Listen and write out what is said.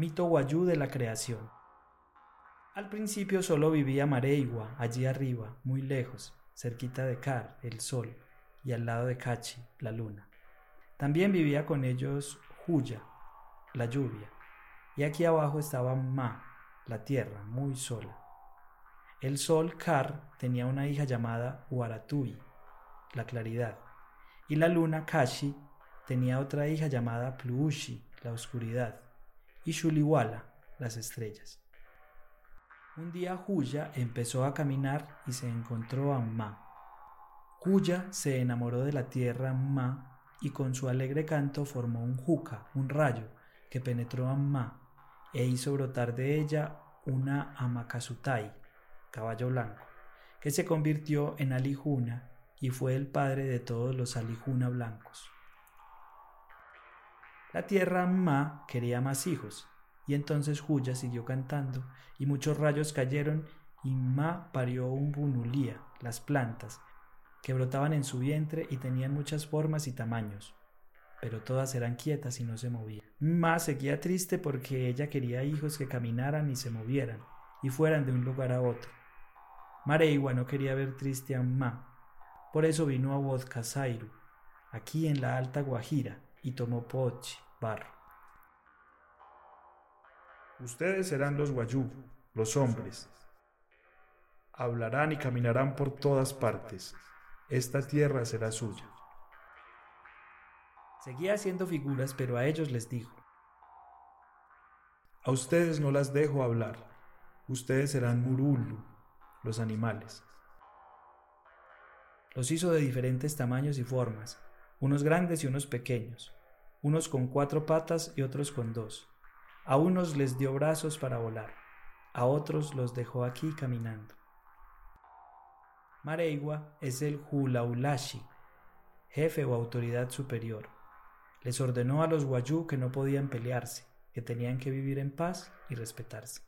Mito Guayú de la creación. Al principio solo vivía Mareigua, allí arriba, muy lejos, cerquita de Kar, el sol, y al lado de Kachi, la luna. También vivía con ellos Huya, la lluvia, y aquí abajo estaba Ma, la tierra, muy sola. El sol Kar tenía una hija llamada Huaratui, la claridad, y la luna Kashi tenía otra hija llamada Pluushi, la oscuridad, y Shuliwala, las estrellas. Un día Huya empezó a caminar y se encontró a Ma. Huya se enamoró de la tierra Ma y con su alegre canto formó un juca, un rayo, que penetró a Ma e hizo brotar de ella una Amakasutai, caballo blanco, que se convirtió en Alijuna y fue el padre de todos los Alijuna blancos. La tierra Ma quería más hijos, y entonces Huya siguió cantando, y muchos rayos cayeron, y Ma parió un bunulía, las plantas, que brotaban en su vientre y tenían muchas formas y tamaños, pero todas eran quietas y no se movían. Ma seguía triste porque ella quería hijos que caminaran y se movieran, y fueran de un lugar a otro. Mareigua no quería ver triste a Ma, por eso vino a Vodkazairu, aquí en la Alta Guajira, y tomó pochi, barro. Ustedes serán los guayú, los hombres. Hablarán y caminarán por todas partes. Esta tierra será suya. Seguía haciendo figuras, pero a ellos les dijo, A ustedes no las dejo hablar. Ustedes serán murulu, los animales. Los hizo de diferentes tamaños y formas, unos grandes y unos pequeños, unos con cuatro patas y otros con dos a unos les dio brazos para volar, a otros los dejó aquí caminando. Mareigua es el Hulaulashi, jefe o autoridad superior. Les ordenó a los Wayú que no podían pelearse, que tenían que vivir en paz y respetarse.